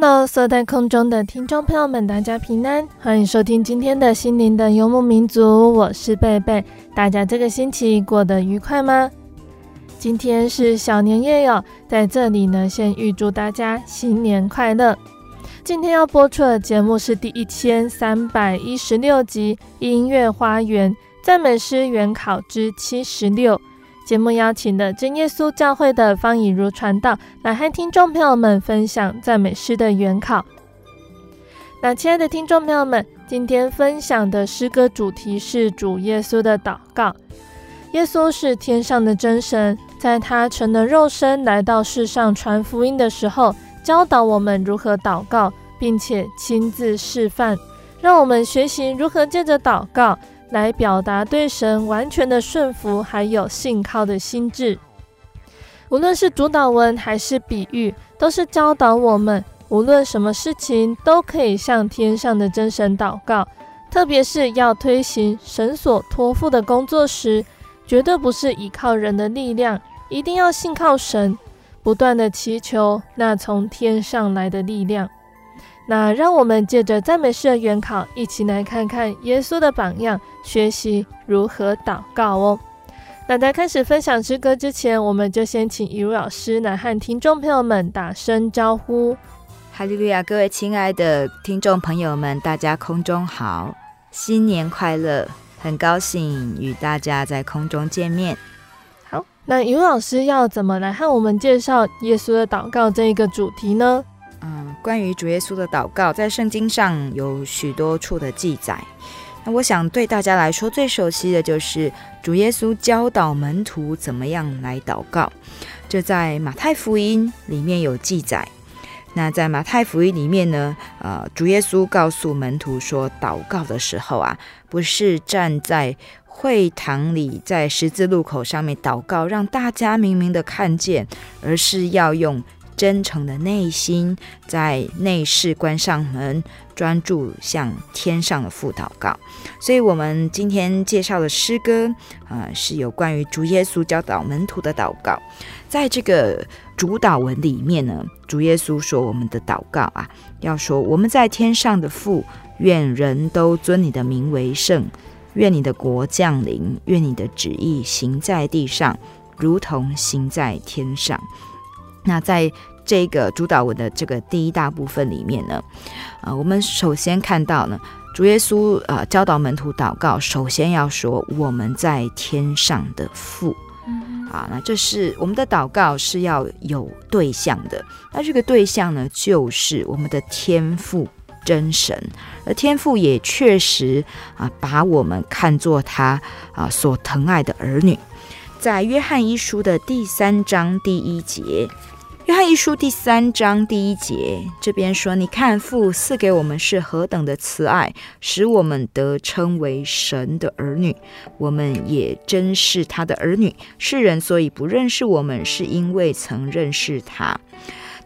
Hello，所在空中的听众朋友们，大家平安，欢迎收听今天的心灵的游牧民族，我是贝贝。大家这个星期过得愉快吗？今天是小年夜哟，在这里呢，先预祝大家新年快乐。今天要播出的节目是第一千三百一十六集《音乐花园赞美诗原考之七十六》。节目邀请的真耶稣教会的方以如传道来和听众朋友们分享赞美诗的原考。那亲爱的听众朋友们，今天分享的诗歌主题是主耶稣的祷告。耶稣是天上的真神，在他成了肉身来到世上传福音的时候，教导我们如何祷告，并且亲自示范，让我们学习如何借着祷告。来表达对神完全的顺服，还有信靠的心志。无论是主祷文还是比喻，都是教导我们，无论什么事情都可以向天上的真神祷告。特别是要推行神所托付的工作时，绝对不是依靠人的力量，一定要信靠神，不断的祈求那从天上来的力量。那让我们借着赞美诗的原考，一起来看看耶稣的榜样，学习如何祷告哦。那在开始分享诗歌之前，我们就先请一如老师来和听众朋友们打声招呼。哈利路亚！各位亲爱的听众朋友们，大家空中好，新年快乐！很高兴与大家在空中见面。好，那以如老师要怎么来和我们介绍耶稣的祷告这一个主题呢？嗯，关于主耶稣的祷告，在圣经上有许多处的记载。那我想对大家来说最熟悉的就是主耶稣教导门徒怎么样来祷告。这在马太福音里面有记载。那在马太福音里面呢，呃，主耶稣告诉门徒说，祷告的时候啊，不是站在会堂里，在十字路口上面祷告，让大家明明的看见，而是要用。真诚的内心，在内室关上门，专注向天上的父祷告。所以，我们今天介绍的诗歌，啊、呃，是有关于主耶稣教导门徒的祷告。在这个主祷文里面呢，主耶稣说：“我们的祷告啊，要说我们在天上的父，愿人都尊你的名为圣，愿你的国降临，愿你的旨意行在地上，如同行在天上。”那在这个主导文的这个第一大部分里面呢，啊、呃，我们首先看到呢，主耶稣啊、呃、教导门徒祷告，首先要说我们在天上的父，啊，那这是我们的祷告是要有对象的，那这个对象呢，就是我们的天父真神，而天父也确实啊把我们看作他啊所疼爱的儿女，在约翰一书的第三章第一节。约翰一书第三章第一节，这边说：“你看父赐给我们是何等的慈爱，使我们得称为神的儿女。我们也真是他的儿女。世人所以不认识我们，是因为曾认识他。”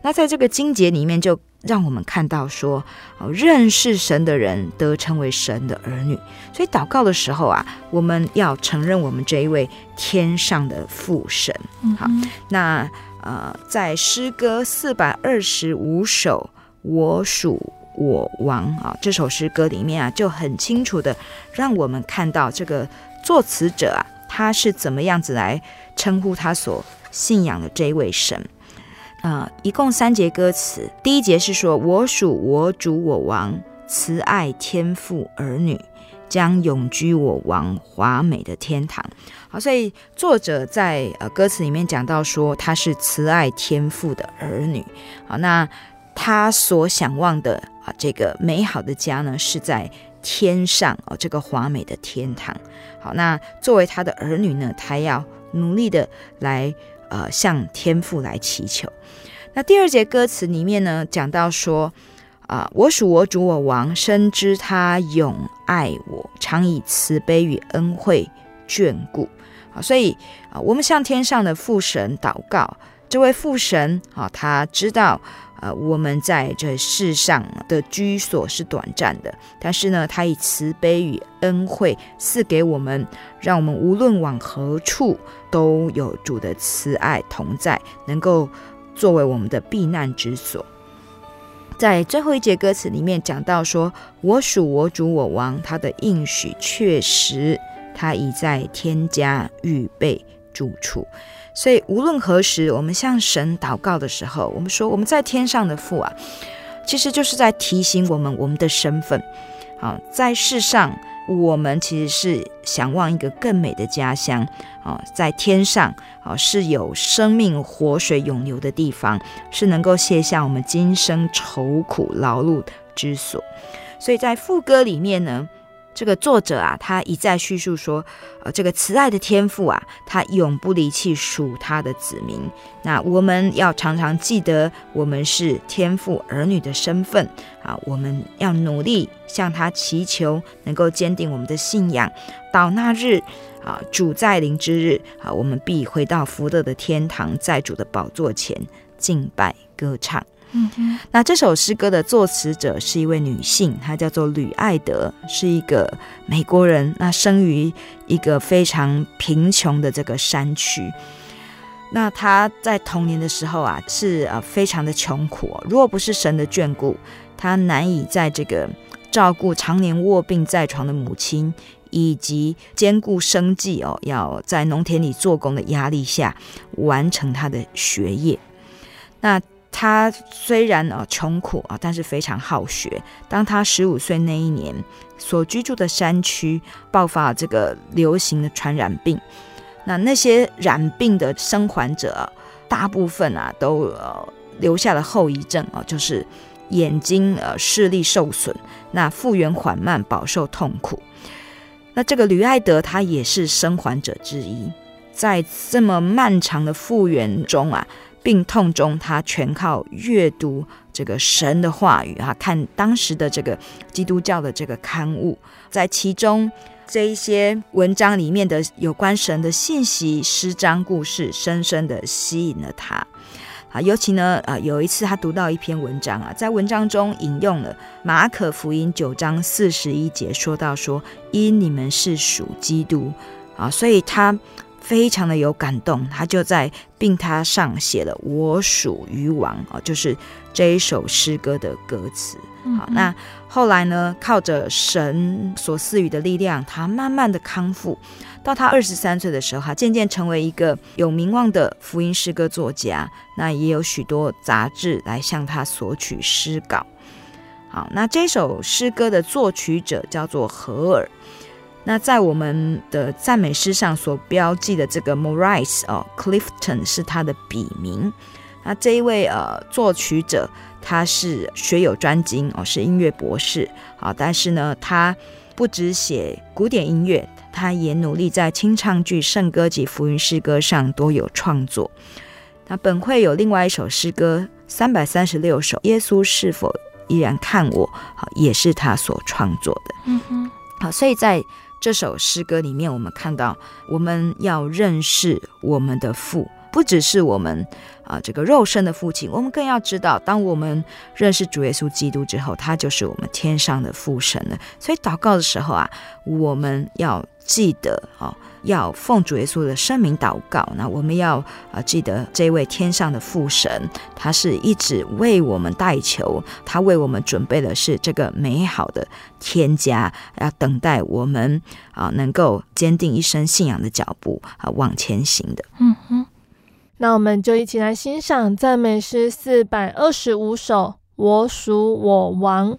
那在这个经节里面，就让我们看到说，哦，认识神的人得称为神的儿女。所以祷告的时候啊，我们要承认我们这一位天上的父神。好，那呃，在诗歌四百二十五首《我属我王》啊这首诗歌里面啊，就很清楚的让我们看到这个作词者啊，他是怎么样子来称呼他所信仰的这位神。啊、呃，一共三节歌词。第一节是说：“我属我主我王，慈爱天父儿女，将永居我王华美的天堂。”好，所以作者在呃歌词里面讲到说，他是慈爱天父的儿女。好，那他所想望的啊，这个美好的家呢，是在天上哦，这个华美的天堂。好，那作为他的儿女呢，他要努力的来。呃，向天父来祈求。那第二节歌词里面呢，讲到说，啊、我属我主我王，深知他永爱我，常以慈悲与恩惠眷顾。啊，所以啊、我们向天上的父神祷告，这位父神啊，他知道。呃，我们在这世上的居所是短暂的，但是呢，他以慈悲与恩惠赐给我们，让我们无论往何处都有主的慈爱同在，能够作为我们的避难之所。在最后一节歌词里面讲到说：“我属我主我王，他的应许确实，他已在天家预备住处。”所以无论何时，我们向神祷告的时候，我们说我们在天上的父啊，其实就是在提醒我们我们的身份。好，在世上我们其实是想望一个更美的家乡。啊，在天上啊是有生命活水涌流的地方，是能够卸下我们今生愁苦劳碌之所。所以在副歌里面呢。这个作者啊，他一再叙述说，呃，这个慈爱的天父啊，他永不离弃属他的子民。那我们要常常记得，我们是天父儿女的身份啊，我们要努力向他祈求，能够坚定我们的信仰。到那日啊，主再临之日啊，我们必回到福乐的天堂，在主的宝座前敬拜歌唱。那这首诗歌的作词者是一位女性，她叫做吕爱德，是一个美国人。那生于一个非常贫穷的这个山区。那她在童年的时候啊，是呃非常的穷苦。如果不是神的眷顾，她难以在这个照顾常年卧病在床的母亲，以及兼顾生计哦，要在农田里做工的压力下，完成她的学业。那他虽然啊穷苦啊，但是非常好学。当他十五岁那一年，所居住的山区爆发这个流行的传染病，那那些染病的生还者，大部分啊都呃留下了后遗症啊，就是眼睛呃视力受损，那复原缓慢，饱受痛苦。那这个吕爱德他也是生还者之一，在这么漫长的复原中啊。病痛中，他全靠阅读这个神的话语啊，看当时的这个基督教的这个刊物，在其中这一些文章里面的有关神的信息、诗章、故事，深深的吸引了他啊。尤其呢，呃，有一次他读到一篇文章啊，在文章中引用了马可福音九章四十一节，说到说，因你们是属基督啊，所以他。非常的有感动，他就在病榻上写了“我属于王”啊，就是这一首诗歌的歌词。好，那后来呢，靠着神所赐予的力量，他慢慢的康复。到他二十三岁的时候，他渐渐成为一个有名望的福音诗歌作家。那也有许多杂志来向他索取诗稿。好，那这首诗歌的作曲者叫做荷尔。那在我们的赞美诗上所标记的这个 Maurice 哦，Clifton 是他的笔名。那这一位呃作曲者，他是学有专精哦，是音乐博士啊。但是呢，他不只写古典音乐，他也努力在清唱剧、圣歌及福音诗歌上都有创作。那本会有另外一首诗歌三百三十六首，耶稣是否依然看我？好，也是他所创作的。嗯哼，好，所以在。这首诗歌里面，我们看到我们要认识我们的父不只是我们啊这个肉身的父亲，我们更要知道，当我们认识主耶稣基督之后，他就是我们天上的父神了。所以祷告的时候啊，我们要记得啊。要奉主耶稣的圣名祷告，那我们要啊记得这位天上的父神，他是一直为我们代求，他为我们准备的是这个美好的天家，要等待我们啊能够坚定一生信仰的脚步啊往前行的。嗯哼，那我们就一起来欣赏赞美诗四百二十五首，我属我王。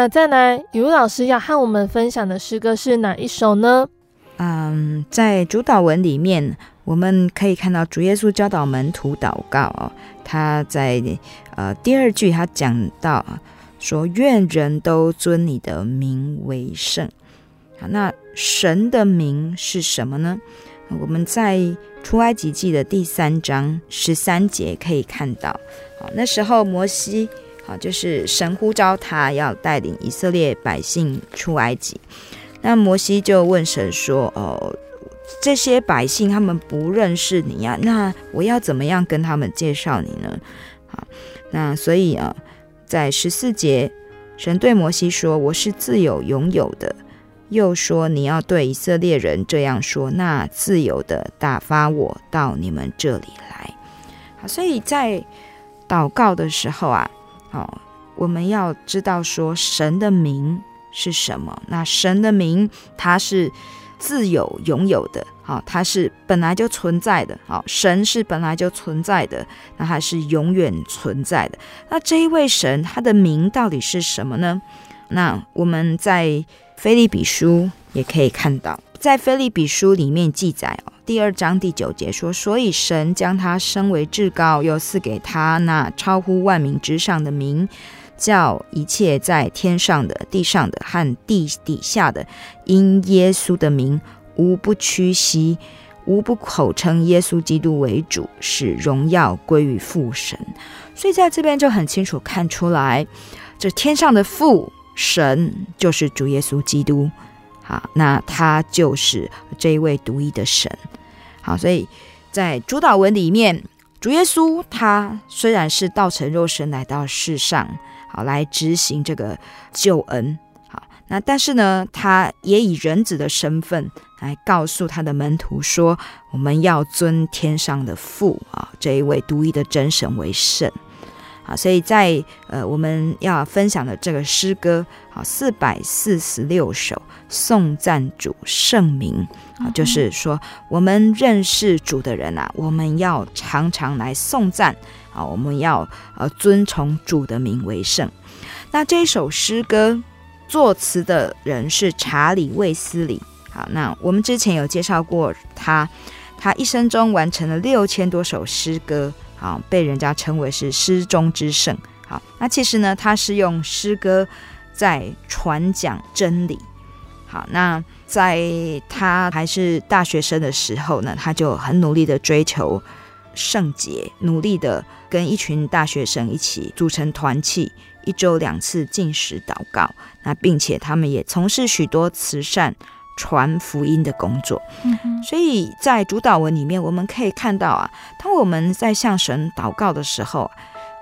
那再来，雨露老师要和我们分享的诗歌是哪一首呢？嗯，在主祷文里面，我们可以看到主耶稣教导门徒祷告哦。他在呃第二句，他讲到说：“愿人都尊你的名为圣。”好，那神的名是什么呢？我们在出埃及记的第三章十三节可以看到，好，那时候摩西。啊，就是神呼召他要带领以色列百姓出埃及，那摩西就问神说：“哦，这些百姓他们不认识你呀，那我要怎么样跟他们介绍你呢？”好，那所以啊，在十四节，神对摩西说：“我是自有拥有的。”又说：“你要对以色列人这样说，那自由的打发我到你们这里来。”好，所以在祷告的时候啊。哦，我们要知道说神的名是什么？那神的名，它是自有拥有的，好，它是本来就存在的，好，神是本来就存在的，那它是永远存在的。那这一位神，他的名到底是什么呢？那我们在腓立比书也可以看到，在腓立比书里面记载哦，第二章第九节说，所以神将他升为至高，又赐给他那超乎万名之上的名。叫一切在天上的、地上的和地底下的，因耶稣的名，无不屈膝，无不口称耶稣基督为主，使荣耀归于父神。所以在这边就很清楚看出来，这天上的父神就是主耶稣基督。好，那他就是这一位独一的神。好，所以在主导文里面，主耶稣他虽然是道成肉身来到世上。好，来执行这个救恩。好，那但是呢，他也以人子的身份来告诉他的门徒说：“我们要尊天上的父啊，这一位独一的真神为圣。”好，所以在呃我们要分享的这个诗歌，好，四百四十六首颂赞主圣名啊，就是说我们认识主的人啊，我们要常常来颂赞。啊，我们要呃尊崇主的名为圣。那这首诗歌作词的人是查理·卫斯理。好，那我们之前有介绍过他，他一生中完成了六千多首诗歌，好，被人家称为是诗中之圣。好，那其实呢，他是用诗歌在传讲真理。好，那在他还是大学生的时候呢，他就很努力的追求圣洁，努力的。跟一群大学生一起组成团契，一周两次进食祷告。那并且他们也从事许多慈善传福音的工作。嗯。所以在主导文里面，我们可以看到啊，当我们在向神祷告的时候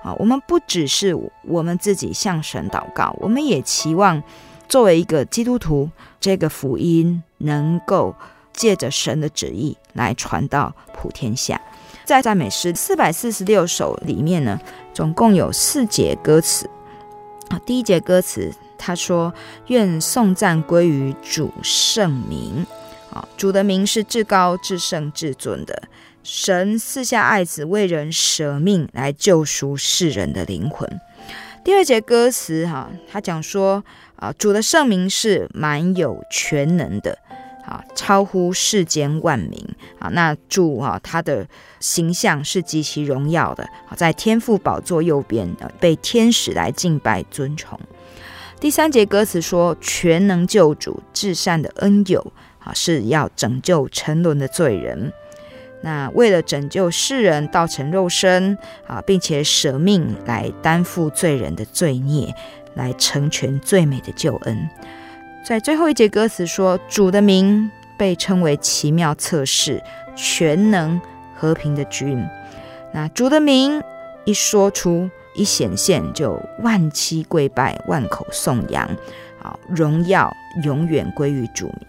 啊，我们不只是我们自己向神祷告，我们也期望作为一个基督徒，这个福音能够借着神的旨意来传到普天下。在赞美诗四百四十六首里面呢，总共有四节歌词。啊，第一节歌词他说：“愿颂赞归于主圣名。”啊，主的名是至高、至圣、至尊的。神赐下爱子为人舍命来救赎世人的灵魂。第二节歌词哈，他讲说：“啊，主的圣名是满有全能的。”啊，超乎世间万民啊！那主啊，他的形象是极其荣耀的，在天父宝座右边啊，被天使来敬拜尊崇。第三节歌词说：“全能救主，至善的恩友啊，是要拯救沉沦的罪人。那为了拯救世人，道成肉身啊，并且舍命来担负罪人的罪孽，来成全最美的救恩。”在最后一节歌词说：“主的名被称为奇妙测试、全能和平的君。”那主的名一说出、一显现，就万膝跪拜、万口颂扬，啊，荣耀永远归于主名。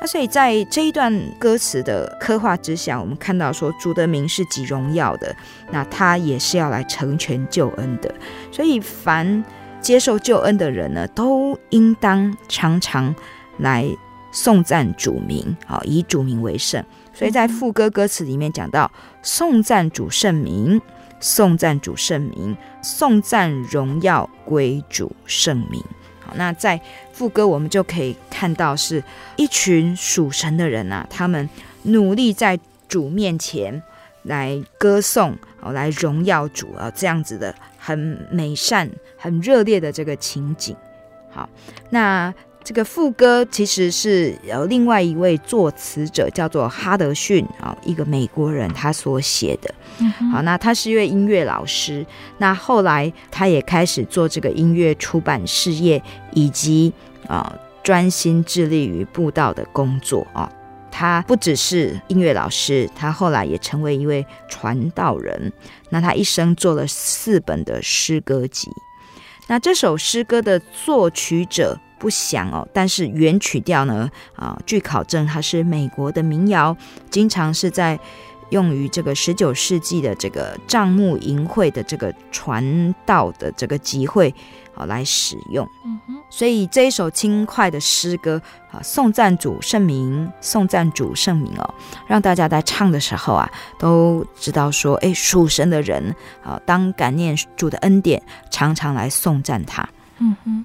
那所以在这一段歌词的刻画之下，我们看到说主的名是极荣耀的，那他也是要来成全救恩的。所以凡接受救恩的人呢，都应当常常来颂赞主名，啊，以主名为圣。所以在副歌歌词里面讲到，颂赞主圣名，颂赞主圣名，颂赞荣耀归主圣名。好，那在副歌我们就可以看到，是一群属神的人啊，他们努力在主面前来歌颂，哦，来荣耀主啊，这样子的。很美善、很热烈的这个情景。好，那这个副歌其实是有另外一位作词者，叫做哈德逊啊，一个美国人他所写的。好，那他是一位音乐老师。那后来他也开始做这个音乐出版事业，以及啊专心致力于布道的工作啊。他不只是音乐老师，他后来也成为一位传道人。那他一生做了四本的诗歌集。那这首诗歌的作曲者不详哦，但是原曲调呢，啊，据考证它是美国的民谣，经常是在用于这个十九世纪的这个账目淫会的这个传道的这个集会好来使用。嗯哼。所以这一首轻快的诗歌啊，颂赞主圣名，颂赞主圣名哦，让大家在唱的时候啊，都知道说，哎，属神的人啊，当感念主的恩典，常常来颂赞他。嗯哼。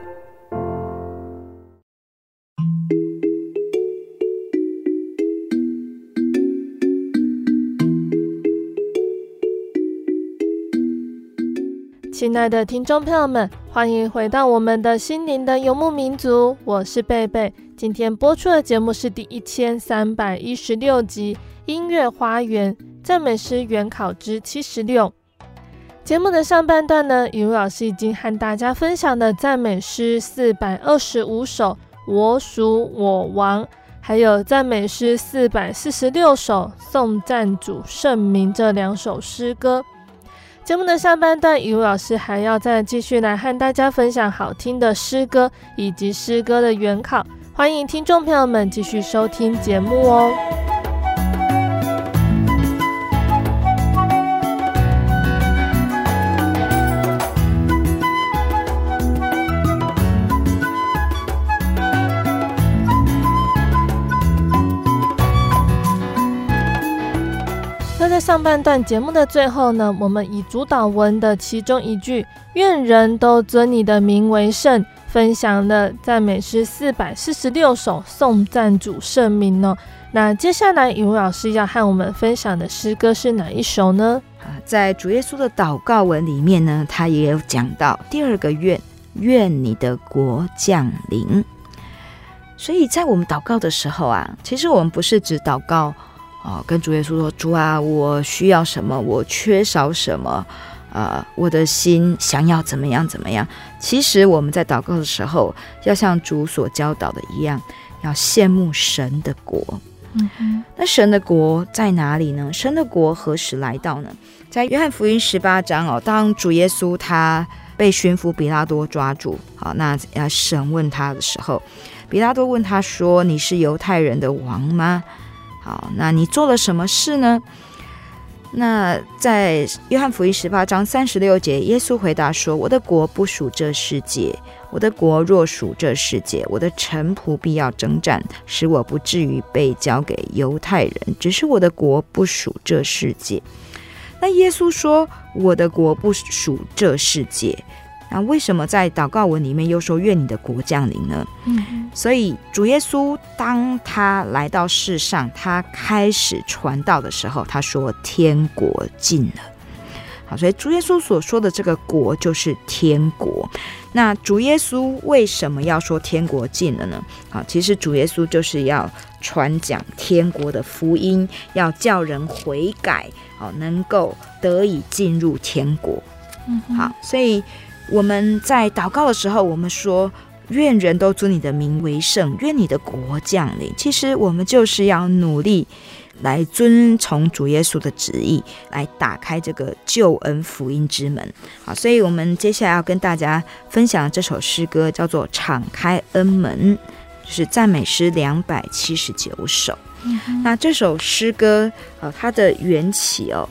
亲爱的听众朋友们，欢迎回到我们的心灵的游牧民族，我是贝贝。今天播出的节目是第一千三百一十六集《音乐花园赞美诗原考之七十六》。节目的上半段呢，雨露老师已经和大家分享了赞美诗四百二十五首，我属我王，还有赞美诗四百四十六首，颂赞主圣名这两首诗歌。节目的上半段，雨露老师还要再继续来和大家分享好听的诗歌以及诗歌的原考，欢迎听众朋友们继续收听节目哦。上半段节目的最后呢，我们以主祷文的其中一句“愿人都尊你的名为圣”，分享了赞美诗四百四十六首，颂赞主圣名哦。那接下来，雨茹老师要和我们分享的诗歌是哪一首呢？啊，在主耶稣的祷告文里面呢，他也有讲到第二个愿，愿你的国降临。所以在我们祷告的时候啊，其实我们不是只祷告。哦，跟主耶稣说：“主啊，我需要什么？我缺少什么？呃，我的心想要怎么样？怎么样？”其实我们在祷告的时候，要像主所教导的一样，要羡慕神的国。嗯哼，那神的国在哪里呢？神的国何时来到呢？在约翰福音十八章哦，当主耶稣他被巡抚比拉多抓住，好，那要审问他的时候，比拉多问他说：“你是犹太人的王吗？”好，那你做了什么事呢？那在约翰福音十八章三十六节，耶稣回答说：“我的国不属这世界。我的国若属这世界，我的臣仆必要征战，使我不至于被交给犹太人。只是我的国不属这世界。”那耶稣说：“我的国不属这世界。”那为什么在祷告文里面又说愿你的国降临呢？嗯，所以主耶稣当他来到世上，他开始传道的时候，他说天国近了。好，所以主耶稣所说的这个国就是天国。那主耶稣为什么要说天国近了呢？好，其实主耶稣就是要传讲天国的福音，要叫人悔改，好，能够得以进入天国。嗯，好，所以。我们在祷告的时候，我们说：“愿人都尊你的名为圣，愿你的国降临。”其实我们就是要努力来遵从主耶稣的旨意，来打开这个救恩福音之门。好，所以我们接下来要跟大家分享这首诗歌，叫做《敞开恩门》，就是赞美诗两百七十九首。嗯。那这首诗歌，呃，它的缘起哦。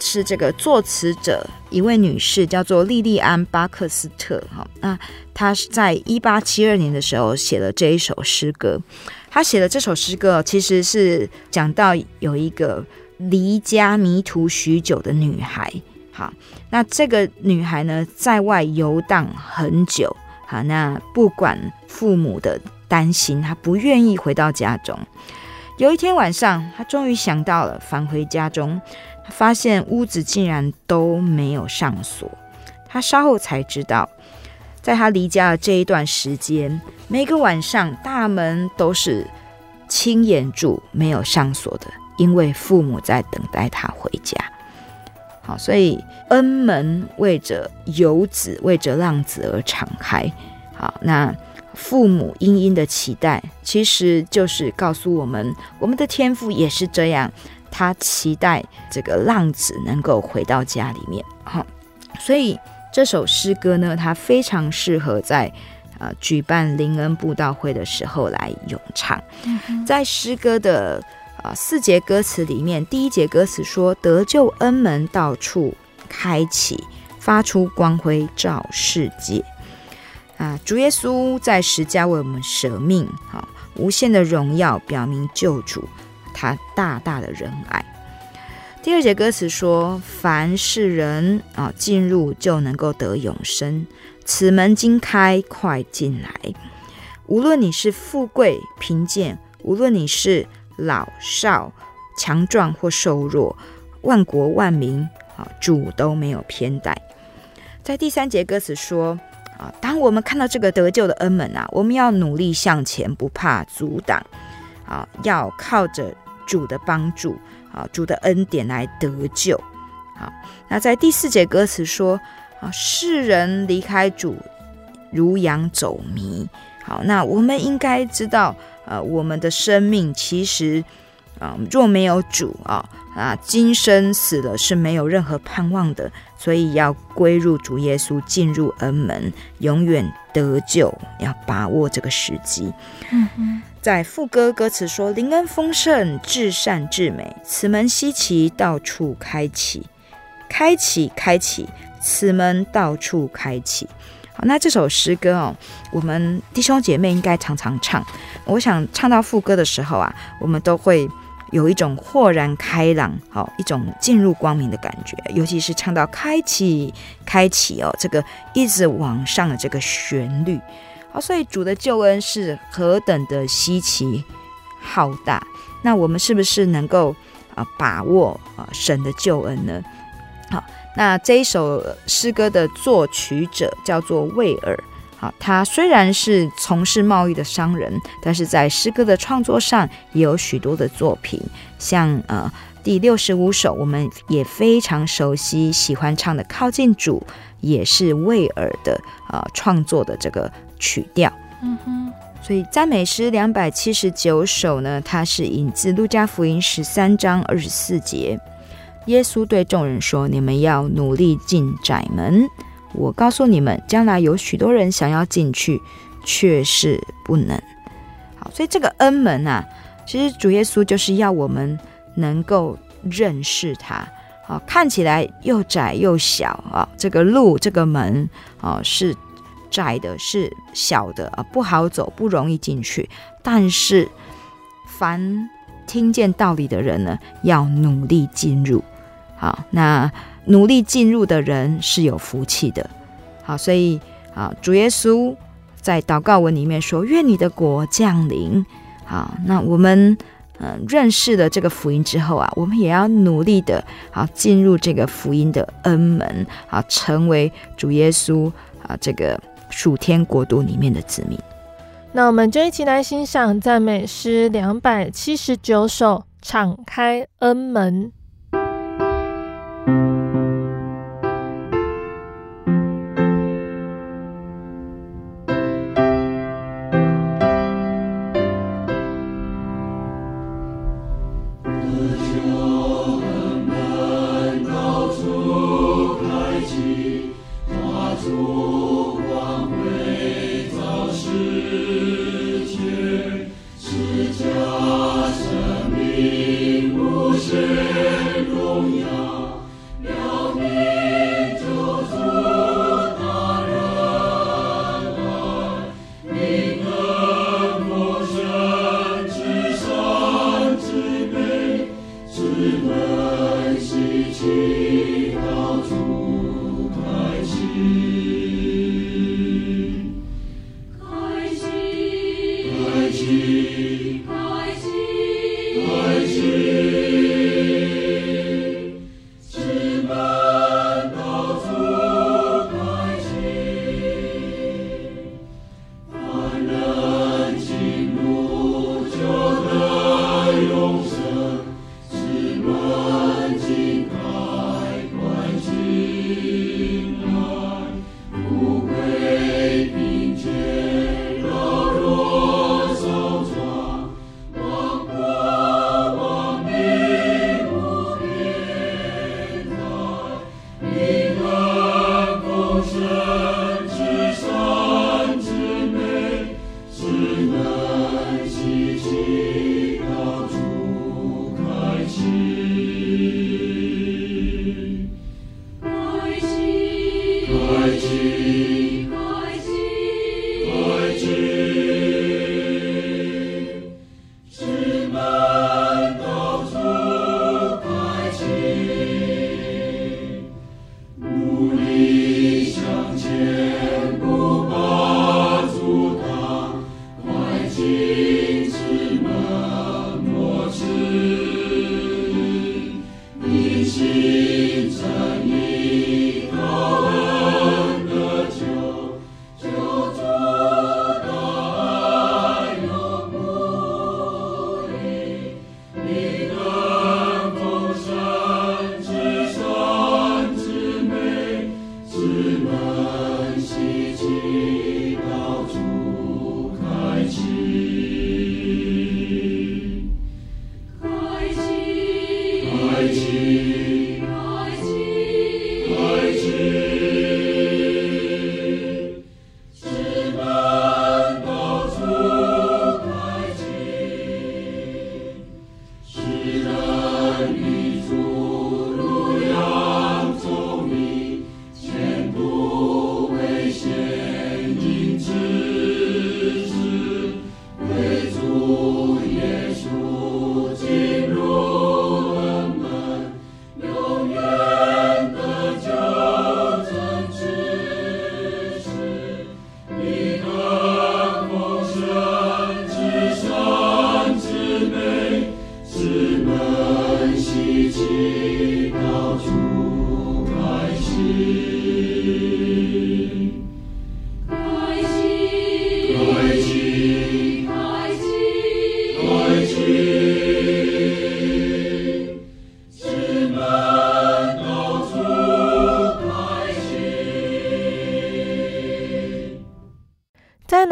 是这个作词者一位女士，叫做莉莉安·巴克斯特。哈，那她是在一八七二年的时候写了这一首诗歌。她写的这首诗歌，其实是讲到有一个离家迷途许久的女孩。好，那这个女孩呢，在外游荡很久。好，那不管父母的担心，她不愿意回到家中。有一天晚上，她终于想到了返回家中。发现屋子竟然都没有上锁，他稍后才知道，在他离家的这一段时间，每个晚上大门都是轻掩住，没有上锁的，因为父母在等待他回家。好，所以恩门为着游子，为着浪子而敞开。好，那父母殷殷的期待，其实就是告诉我们，我们的天赋也是这样。他期待这个浪子能够回到家里面，哈，所以这首诗歌呢，它非常适合在呃举办灵恩布道会的时候来咏唱。在诗歌的啊、呃、四节歌词里面，第一节歌词说：“得救恩门到处开启，发出光辉照世界。”啊，主耶稣在十架为我们舍命，哈，无限的荣耀表明救主。他大大的仁爱。第二节歌词说：“凡是人啊进入，就能够得永生。此门经开，快进来。无论你是富贵贫贱，无论你是老少强壮或瘦弱，万国万民啊，主都没有偏待。”在第三节歌词说：“啊，当我们看到这个得救的恩门啊，我们要努力向前，不怕阻挡啊，要靠着。”主的帮助，啊，主的恩典来得救，好。那在第四节歌词说，啊，世人离开主，如羊走迷。好，那我们应该知道，呃，我们的生命其实，啊，若没有主啊，啊，今生死了是没有任何盼望的，所以要归入主耶稣，进入恩门，永远得救，要把握这个时机。嗯。在副歌歌词说：“灵恩丰盛，至善至美，此门稀奇，到处开启，开启，开启，此门到处开启。”好，那这首诗歌哦，我们弟兄姐妹应该常常唱。我想唱到副歌的时候啊，我们都会有一种豁然开朗，好一种进入光明的感觉。尤其是唱到开启，开启哦，这个一直往上的这个旋律，所以主的救恩是何等的稀奇浩大。那我们是不是能够啊把握啊神的救恩呢？好，那这一首诗歌的作曲者叫做魏尔。好，他虽然是从事贸易的商人，但是在诗歌的创作上也有许多的作品，像呃第六十五首，我们也非常熟悉、喜欢唱的《靠近主》，也是魏尔的呃创作的这个曲调。嗯哼，所以赞美诗两百七十九首呢，它是引自路加福音十三章二十四节，耶稣对众人说：“你们要努力进窄门。”我告诉你们，将来有许多人想要进去，却是不能。好，所以这个恩门啊，其实主耶稣就是要我们能够认识他。好，看起来又窄又小啊，这个路这个门啊是窄的，是小的啊，不好走，不容易进去。但是，凡听见道理的人呢，要努力进入。好，那。努力进入的人是有福气的，好，所以啊，主耶稣在祷告文里面说：“愿你的国降临。”好，那我们嗯认识了这个福音之后啊，我们也要努力的啊进入这个福音的恩门啊，成为主耶稣啊这个属天国都里面的子民。那我们就一起来欣赏赞美诗两百七十九首，敞开恩门。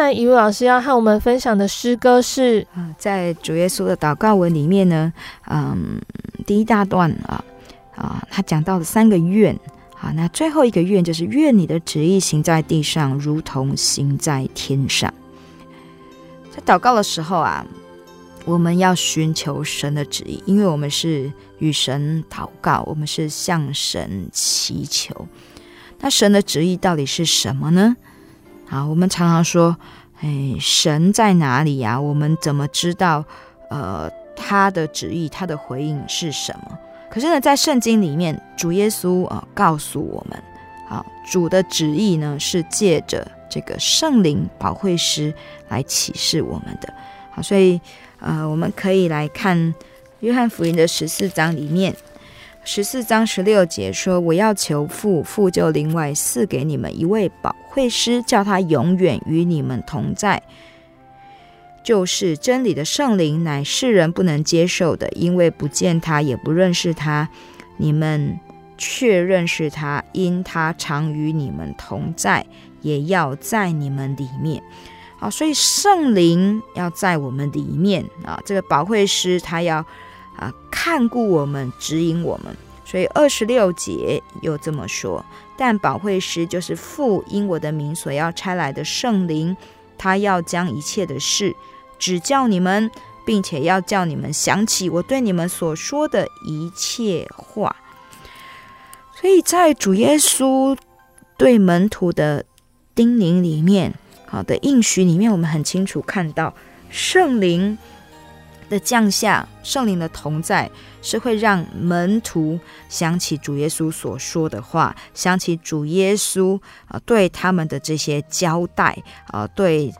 再来，一位老师要和我们分享的诗歌是啊，在主耶稣的祷告文里面呢，嗯，第一大段啊啊，他讲到了三个愿。啊，那最后一个愿就是愿你的旨意行在地上，如同行在天上。在祷告的时候啊，我们要寻求神的旨意，因为我们是与神祷告，我们是向神祈求。那神的旨意到底是什么呢？好，我们常常说，哎，神在哪里呀？我们怎么知道？呃，他的旨意，他的回应是什么？可是呢，在圣经里面，主耶稣啊、告诉我们，啊，主的旨意呢是借着这个圣灵保惠师来启示我们的。好，所以呃，我们可以来看约翰福音的十四章里面，十四章十六节说：“我要求父，父就另外赐给你们一位保惠师，叫他永远与你们同在。”就是真理的圣灵，乃世人不能接受的，因为不见他，也不认识他。你们却认识他，因他常与你们同在，也要在你们里面。好，所以圣灵要在我们里面啊。这个保惠师他要啊看顾我们，指引我们。所以二十六节又这么说：但保惠师就是父因我的名所要差来的圣灵，他要将一切的事。指教你们，并且要叫你们想起我对你们所说的一切话。所以在主耶稣对门徒的叮咛里面，好的应许里面，我们很清楚看到圣灵的降下，圣灵的同在，是会让门徒想起主耶稣所说的话，想起主耶稣啊对他们的这些交代啊对。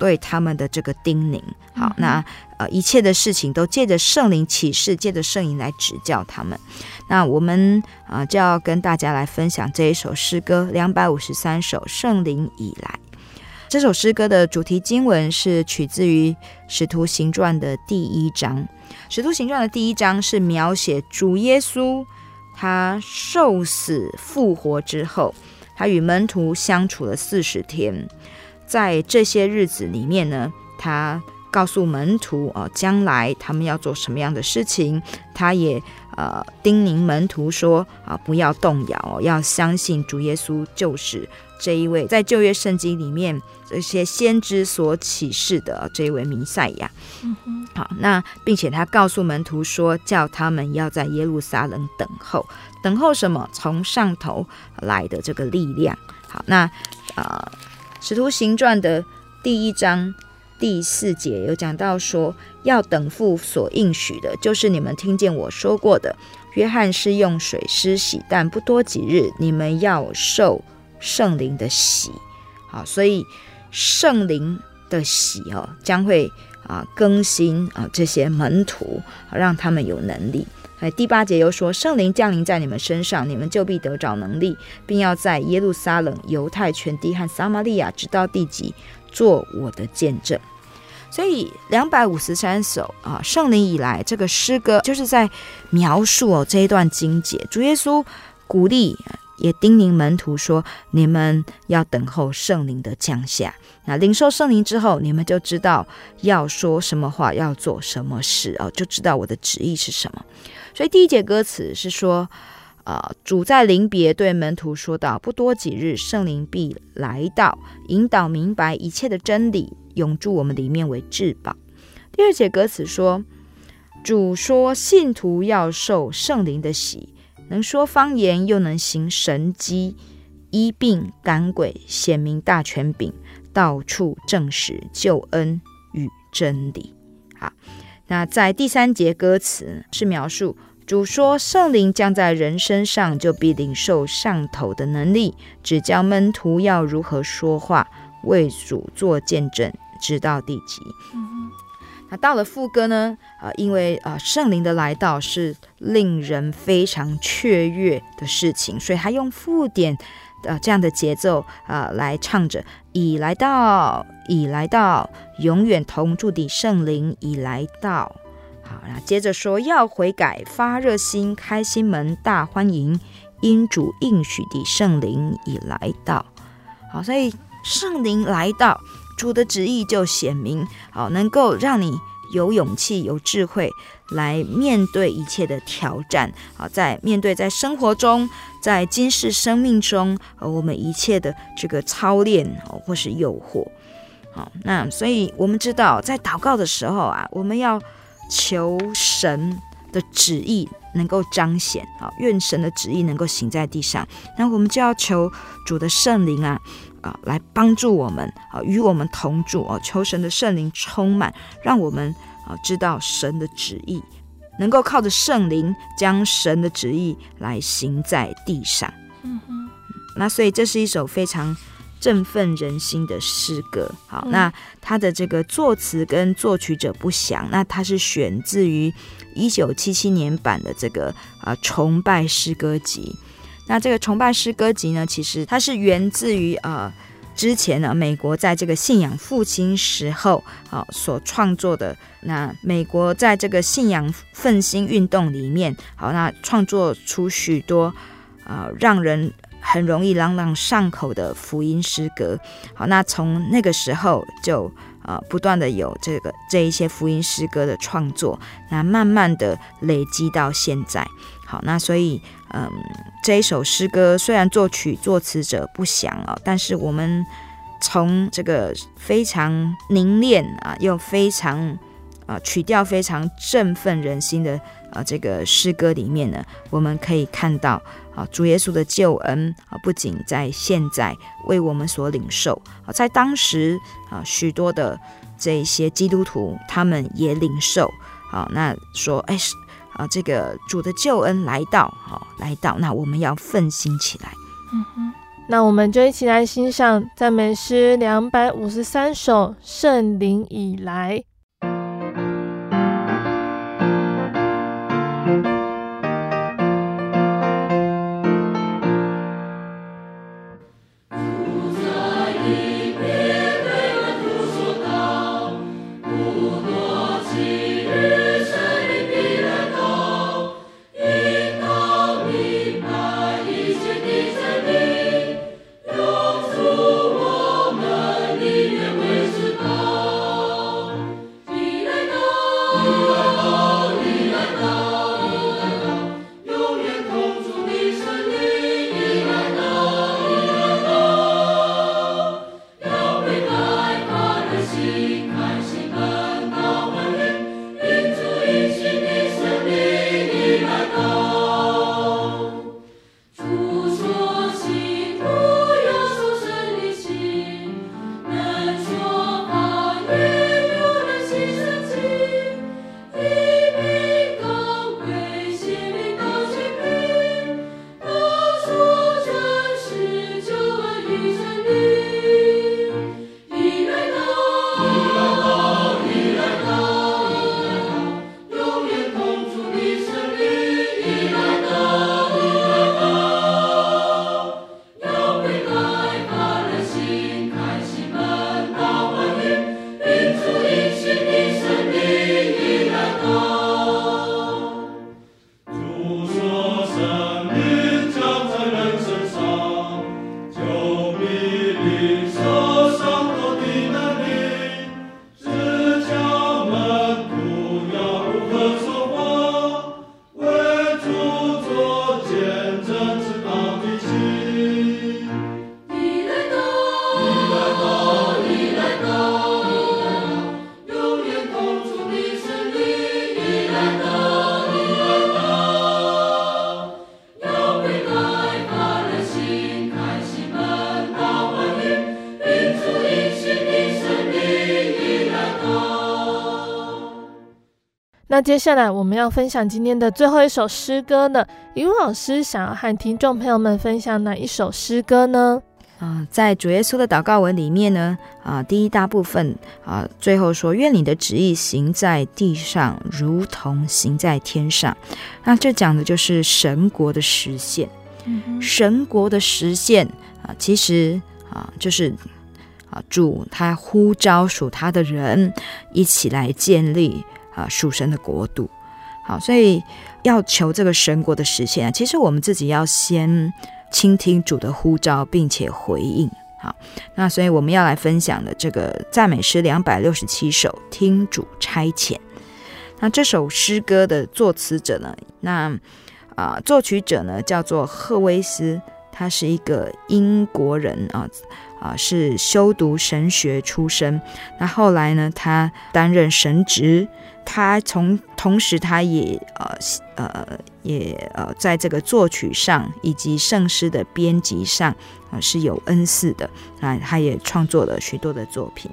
对他们的这个叮咛，好，那呃，一切的事情都借着圣灵启示，借着圣灵来指教他们。那我们啊、呃，就要跟大家来分享这一首诗歌，两百五十三首《圣灵以来》。这首诗歌的主题经文是取自于《使徒行传》的第一章，《使徒行传》的第一章是描写主耶稣他受死复活之后，他与门徒相处了四十天。在这些日子里面呢，他告诉门徒哦，将来他们要做什么样的事情。他也呃叮咛门徒说啊，不要动摇，要相信主耶稣就是这一位在旧约圣经里面这些先知所启示的这一位弥赛亚。嗯，好，那并且他告诉门徒说，叫他们要在耶路撒冷等候，等候什么？从上头来的这个力量。好，那啊。呃使徒行传的第一章第四节有讲到说，要等父所应许的，就是你们听见我说过的。约翰是用水施洗，但不多几日，你们要受圣灵的洗。好，所以圣灵的洗哦，将会啊更新啊这些门徒，让他们有能力。哎，第八节又说，圣灵降临在你们身上，你们就必得着能力，并要在耶路撒冷、犹太全地和撒玛利亚直到地极，做我的见证。所以两百五十三首啊，圣灵以来这个诗歌，就是在描述哦这一段经节。主耶稣鼓励也叮咛门徒说：你们要等候圣灵的降下。那领受圣灵之后，你们就知道要说什么话，要做什么事哦，就知道我的旨意是什么。所以第一节歌词是说，呃，主在临别对门徒说道：“不多几日，圣灵必来到，引导明白一切的真理，永驻我们里面为至宝。”第二节歌词说，主说信徒要受圣灵的洗，能说方言，又能行神迹，医病赶鬼，显明大权柄，到处证实救恩与真理。好。那在第三节歌词是描述主说圣灵降在人身上，就必领受上头的能力，指教门徒要如何说话，为主做见证，直到地极。嗯、那到了副歌呢？呃，因为啊、呃、圣灵的来到是令人非常雀跃的事情，所以他用附点。呃，这样的节奏啊、来唱着已来到，已来到，永远同住的圣灵已来到。好，那接着说要悔改，发热心，开心门，大欢迎，因主应许的圣灵已来到。好，所以圣灵来到，主的旨意就显明，好，能够让你有勇气、有智慧来面对一切的挑战，啊，在面对在生活中，在今世生命中，呃，我们一切的这个操练，或是诱惑，好，那所以我们知道，在祷告的时候啊，我们要求神的旨意能够彰显，啊，愿神的旨意能够行在地上，那我们就要求主的圣灵啊。啊，来帮助我们啊，与我们同住啊，求神的圣灵充满，让我们啊知道神的旨意，能够靠着圣灵将神的旨意来行在地上。嗯哼，那所以这是一首非常振奋人心的诗歌。好，那它的这个作词跟作曲者不详，那它是选自于一九七七年版的这个啊崇拜诗歌集。那这个崇拜诗歌集呢，其实它是源自于呃之前呢，美国在这个信仰复兴时候啊、呃、所创作的。那美国在这个信仰复兴运动里面，好，那创作出许多呃让人很容易朗朗上口的福音诗歌。好，那从那个时候就呃不断的有这个这一些福音诗歌的创作，那慢慢的累积到现在。好，那所以。嗯，这一首诗歌虽然作曲作词者不详哦，但是我们从这个非常凝练啊，又非常啊曲调非常振奋人心的啊这个诗歌里面呢，我们可以看到啊主耶稣的救恩啊，不仅在现在为我们所领受啊，在当时啊许多的这些基督徒他们也领受啊，那说哎。啊，这个主的救恩来到，好，来到，那我们要奋心起来。嗯哼，那我们就一起来欣赏赞美诗两百五十三首《圣灵以来》。那接下来我们要分享今天的最后一首诗歌呢，雨露老师想要和听众朋友们分享哪一首诗歌呢？啊、呃，在主耶稣的祷告文里面呢，啊、呃，第一大部分啊、呃，最后说愿你的旨意行在地上，如同行在天上。那这讲的就是神国的实现。嗯、神国的实现啊、呃，其实啊、呃，就是啊，主他呼召属他的人一起来建立。啊，属神的国度，好，所以要求这个神国的实现啊，其实我们自己要先倾听主的呼召，并且回应。好，那所以我们要来分享的这个赞美诗两百六十七首，听主差遣。那这首诗歌的作词者呢？那啊、作曲者呢叫做赫威斯，他是一个英国人啊啊，是修读神学出身。那后来呢，他担任神职，他从同时他也呃呃也呃在这个作曲上以及圣诗的编辑上啊、呃、是有恩赐的啊，他也创作了许多的作品。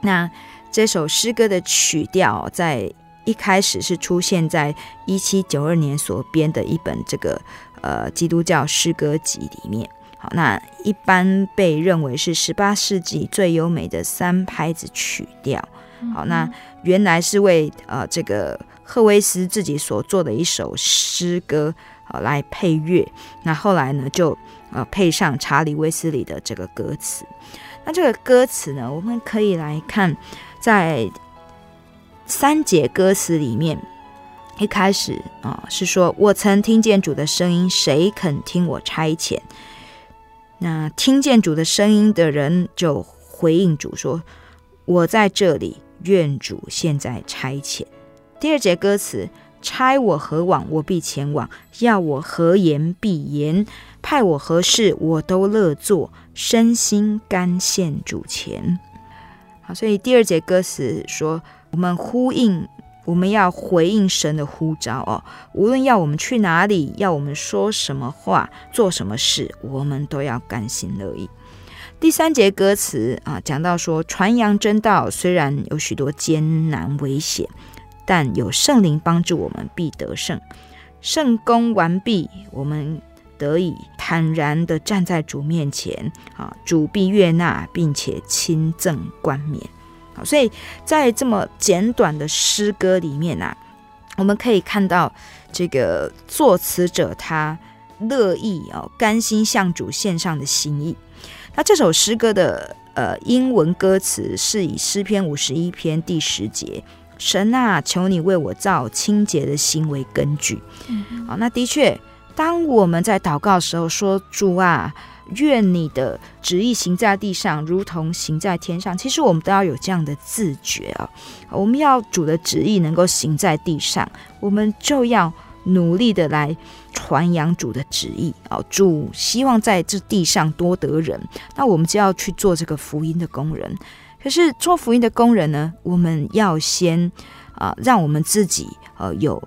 那这首诗歌的曲调在一开始是出现在一七九二年所编的一本这个呃基督教诗歌集里面。好，那一般被认为是十八世纪最优美的三拍子曲调。好，那原来是为呃这个赫威斯自己所做的一首诗歌啊来配乐。那后来呢就呃配上查理威斯里的这个歌词。那这个歌词呢，我们可以来看。在三节歌词里面，一开始啊是说：“我曾听见主的声音，谁肯听我差遣？”那听见主的声音的人就回应主说：“我在这里，愿主现在差遣。”第二节歌词：“差我何往，我必前往；要我何言，必言；派我何事，我都乐做，身心甘献主前。”好，所以第二节歌词说，我们呼应，我们要回应神的呼召哦。无论要我们去哪里，要我们说什么话，做什么事，我们都要甘心乐意。第三节歌词啊，讲到说，传扬真道虽然有许多艰难危险，但有圣灵帮助我们，必得胜。圣工完毕，我们。得以坦然地站在主面前，啊，主必悦纳，并且亲赠冠冕。好，所以在这么简短的诗歌里面啊，我们可以看到这个作词者他乐意哦，甘心向主献上的心意。那这首诗歌的呃英文歌词是以诗篇五十一篇第十节：“神啊，求你为我造清洁的心为根据。”嗯，好，那的确。当我们在祷告的时候说：“主啊，愿你的旨意行在地上，如同行在天上。”其实我们都要有这样的自觉啊！我们要主的旨意能够行在地上，我们就要努力的来传扬主的旨意啊！主希望在这地上多得人，那我们就要去做这个福音的工人。可是做福音的工人呢，我们要先啊，让我们自己呃有。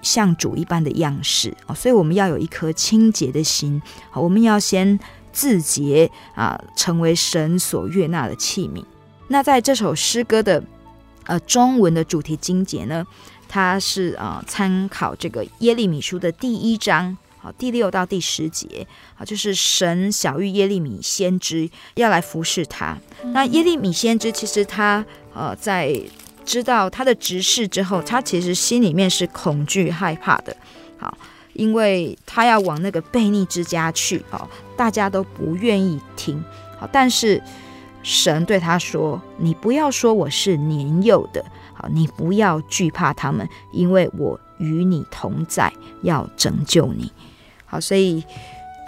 像主一般的样式啊，所以我们要有一颗清洁的心。好，我们要先自洁啊，成为神所悦纳的器皿。那在这首诗歌的呃中文的主题经节呢，它是啊参考这个耶利米书的第一章，好，第六到第十节啊，就是神小玉耶利米先知要来服侍他。那耶利米先知其实他呃在。知道他的职事之后，他其实心里面是恐惧害怕的，好，因为他要往那个悖逆之家去，哦，大家都不愿意听，好，但是神对他说：“你不要说我是年幼的，好，你不要惧怕他们，因为我与你同在，要拯救你。”好，所以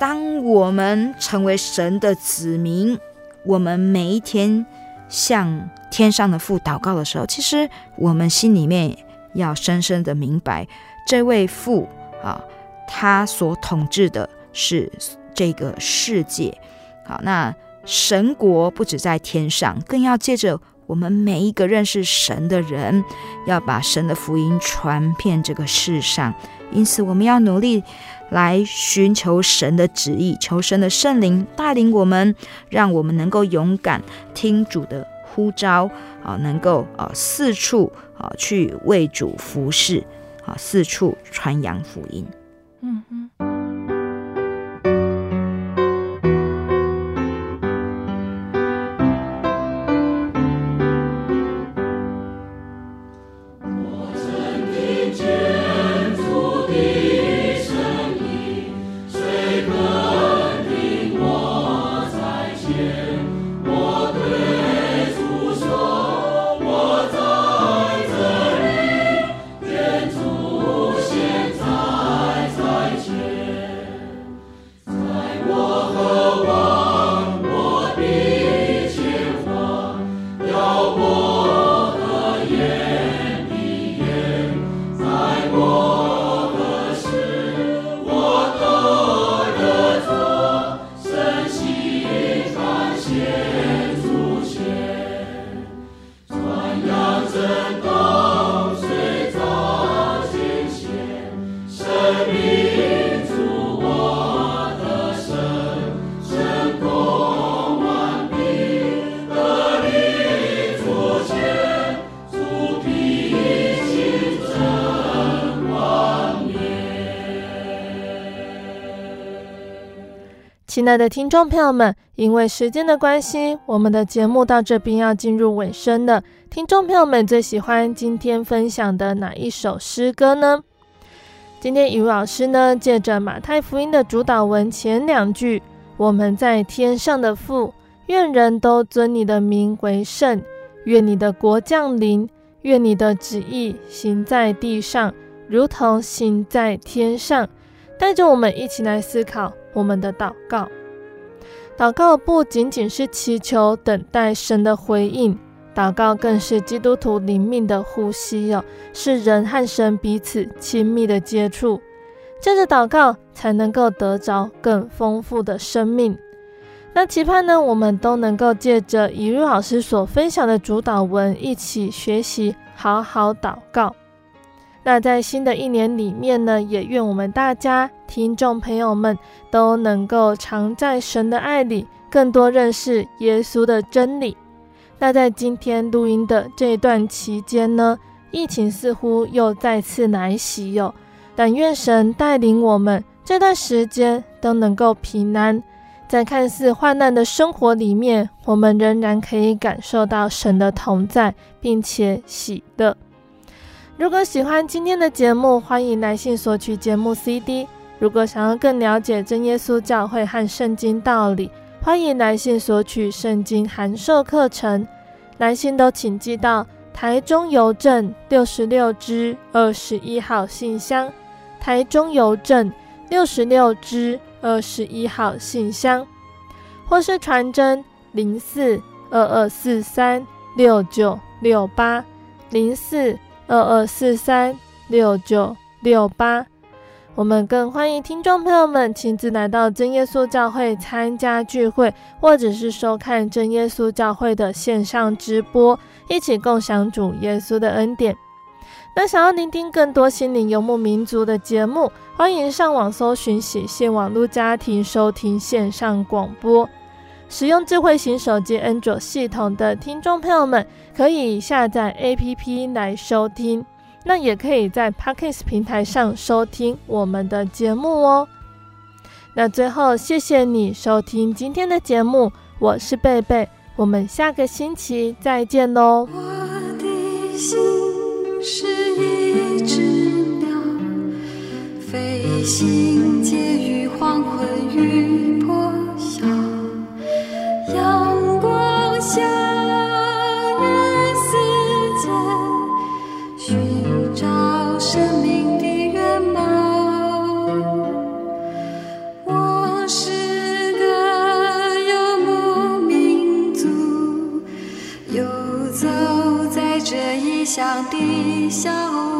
当我们成为神的子民，我们每一天向天上的父祷告的时候，其实我们心里面要深深的明白，这位父啊，他所统治的是这个世界。好，那神国不止在天上，更要借着我们每一个认识神的人，要把神的福音传遍这个世上。因此，我们要努力来寻求神的旨意，求神的圣灵带领我们，让我们能够勇敢听主的。呼召啊，能够啊四处啊去为主服侍，啊四处传扬福音。嗯嗯。亲爱的听众朋友们，因为时间的关系，我们的节目到这边要进入尾声了。听众朋友们最喜欢今天分享的哪一首诗歌呢？今天雨老师呢，借着马太福音的主祷文前两句：“我们在天上的父，愿人都尊你的名为圣，愿你的国降临，愿你的旨意行在地上，如同行在天上。”带着我们一起来思考。我们的祷告，祷告不仅仅是祈求、等待神的回应，祷告更是基督徒灵命的呼吸哦，是人和神彼此亲密的接触。借着祷告，才能够得着更丰富的生命。那期盼呢，我们都能够借着以如老师所分享的主祷文，一起学习，好好祷告。那在新的一年里面呢，也愿我们大家听众朋友们都能够常在神的爱里，更多认识耶稣的真理。那在今天录音的这一段期间呢，疫情似乎又再次来袭哟。但愿神带领我们这段时间都能够平安，在看似患难的生活里面，我们仍然可以感受到神的同在，并且喜乐。如果喜欢今天的节目，欢迎来信索取节目 CD。如果想要更了解真耶稣教会和圣经道理，欢迎来信索取圣经函授课程。来信都请寄到台中邮政六十六支二十一号信箱，台中邮政六十六支二十一号信箱，或是传真零四二二四三六九六八零四。二二四三六九六八，我们更欢迎听众朋友们亲自来到真耶稣教会参加聚会，或者是收看真耶稣教会的线上直播，一起共享主耶稣的恩典。那想要聆听更多心灵游牧民族的节目，欢迎上网搜寻喜信网络家庭收听线上广播。使用智慧型手机安卓系统的听众朋友们，可以下载 APP 来收听。那也可以在 Podcast 平台上收听我们的节目哦。那最后，谢谢你收听今天的节目，我是贝贝，我们下个星期再见喽。我的心是一只鸟，飞行介于黄昏与破晓。阳光下，样的小屋。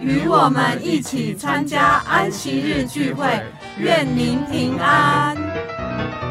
与我们一起参加安息日聚会。愿您平安。